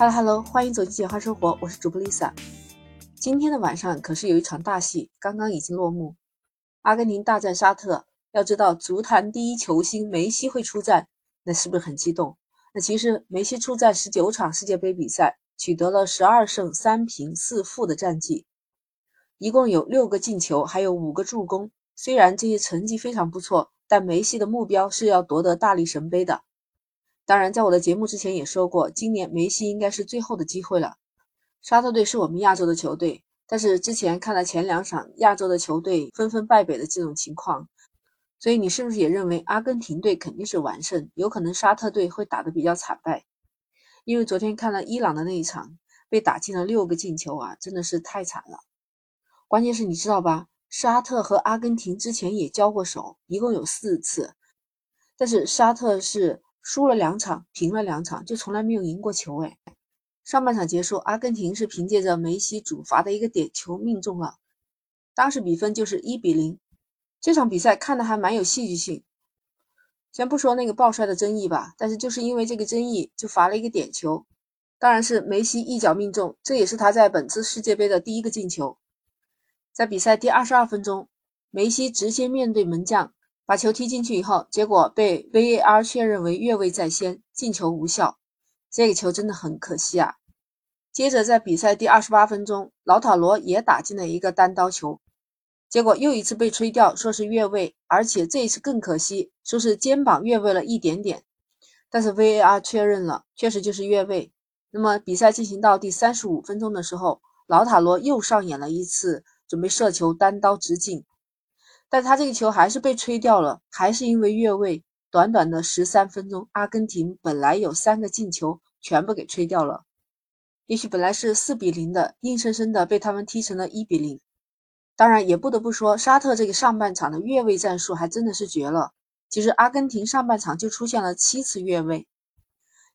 Hello Hello，欢迎走进简化生活，我是主播 Lisa。今天的晚上可是有一场大戏，刚刚已经落幕。阿根廷大战沙特，要知道足坛第一球星梅西会出战，那是不是很激动？那其实梅西出战十九场世界杯比赛，取得了十二胜三平四负的战绩，一共有六个进球，还有五个助攻。虽然这些成绩非常不错，但梅西的目标是要夺得大力神杯的。当然，在我的节目之前也说过，今年梅西应该是最后的机会了。沙特队是我们亚洲的球队，但是之前看了前两场亚洲的球队纷纷败北的这种情况，所以你是不是也认为阿根廷队肯定是完胜？有可能沙特队会打得比较惨败？因为昨天看了伊朗的那一场，被打进了六个进球啊，真的是太惨了。关键是你知道吧，沙特和阿根廷之前也交过手，一共有四次，但是沙特是。输了两场，平了两场，就从来没有赢过球。哎，上半场结束，阿根廷是凭借着梅西主罚的一个点球命中了，当时比分就是一比零。这场比赛看的还蛮有戏剧性。先不说那个爆摔的争议吧，但是就是因为这个争议，就罚了一个点球，当然是梅西一脚命中，这也是他在本次世界杯的第一个进球。在比赛第二十二分钟，梅西直接面对门将。把球踢进去以后，结果被 VAR 确认为越位在先，进球无效。这个球真的很可惜啊！接着在比赛第二十八分钟，老塔罗也打进了一个单刀球，结果又一次被吹掉，说是越位，而且这一次更可惜，说是肩膀越位了一点点。但是 VAR 确认了，确实就是越位。那么比赛进行到第三十五分钟的时候，老塔罗又上演了一次准备射球单刀直进。但他这个球还是被吹掉了，还是因为越位。短短的十三分钟，阿根廷本来有三个进球，全部给吹掉了。也许本来是四比零的，硬生生的被他们踢成了一比零。当然，也不得不说，沙特这个上半场的越位战术还真的是绝了。其实阿根廷上半场就出现了七次越位。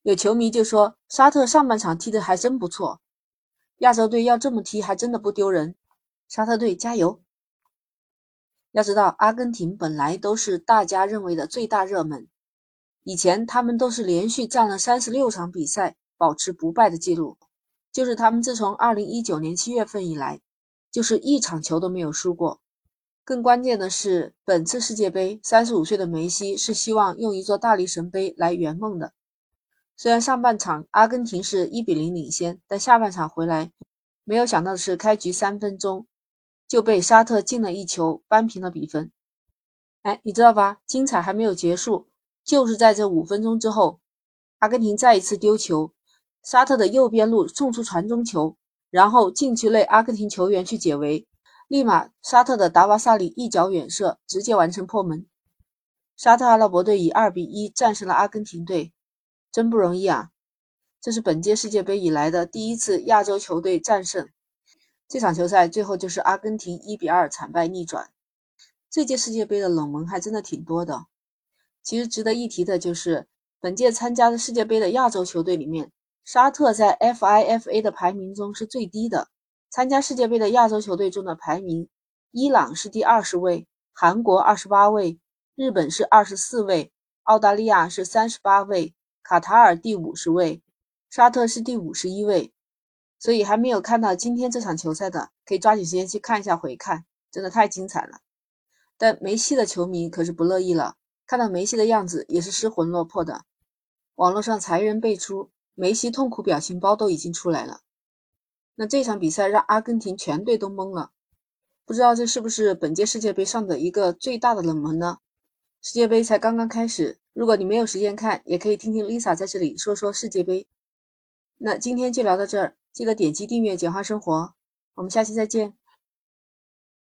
有球迷就说，沙特上半场踢的还真不错，亚洲队要这么踢还真的不丢人。沙特队加油！要知道，阿根廷本来都是大家认为的最大热门，以前他们都是连续战了三十六场比赛，保持不败的记录。就是他们自从二零一九年七月份以来，就是一场球都没有输过。更关键的是，本次世界杯，三十五岁的梅西是希望用一座大力神杯来圆梦的。虽然上半场阿根廷是一比零领先，但下半场回来，没有想到的是，开局三分钟。就被沙特进了一球，扳平了比分。哎，你知道吧？精彩还没有结束，就是在这五分钟之后，阿根廷再一次丢球，沙特的右边路送出传中球，然后禁区内阿根廷球员去解围，立马沙特的达瓦萨里一脚远射，直接完成破门。沙特阿拉伯队以二比一战胜了阿根廷队，真不容易啊！这是本届世界杯以来的第一次亚洲球队战胜。这场球赛最后就是阿根廷一比二惨败逆转。这届世界杯的冷门还真的挺多的。其实值得一提的就是，本届参加的世界杯的亚洲球队里面，沙特在 FIFA 的排名中是最低的。参加世界杯的亚洲球队中的排名，伊朗是第二十位，韩国二十八位，日本是二十四位，澳大利亚是三十八位，卡塔尔第五十位，沙特是第五十一位。所以还没有看到今天这场球赛的，可以抓紧时间去看一下回看，真的太精彩了。但梅西的球迷可是不乐意了，看到梅西的样子也是失魂落魄的。网络上才人辈出，梅西痛苦表情包都已经出来了。那这场比赛让阿根廷全队都懵了，不知道这是不是本届世界杯上的一个最大的冷门呢？世界杯才刚刚开始，如果你没有时间看，也可以听听 Lisa 在这里说说世界杯。那今天就聊到这儿。记得点击订阅“简化生活”，我们下期再见。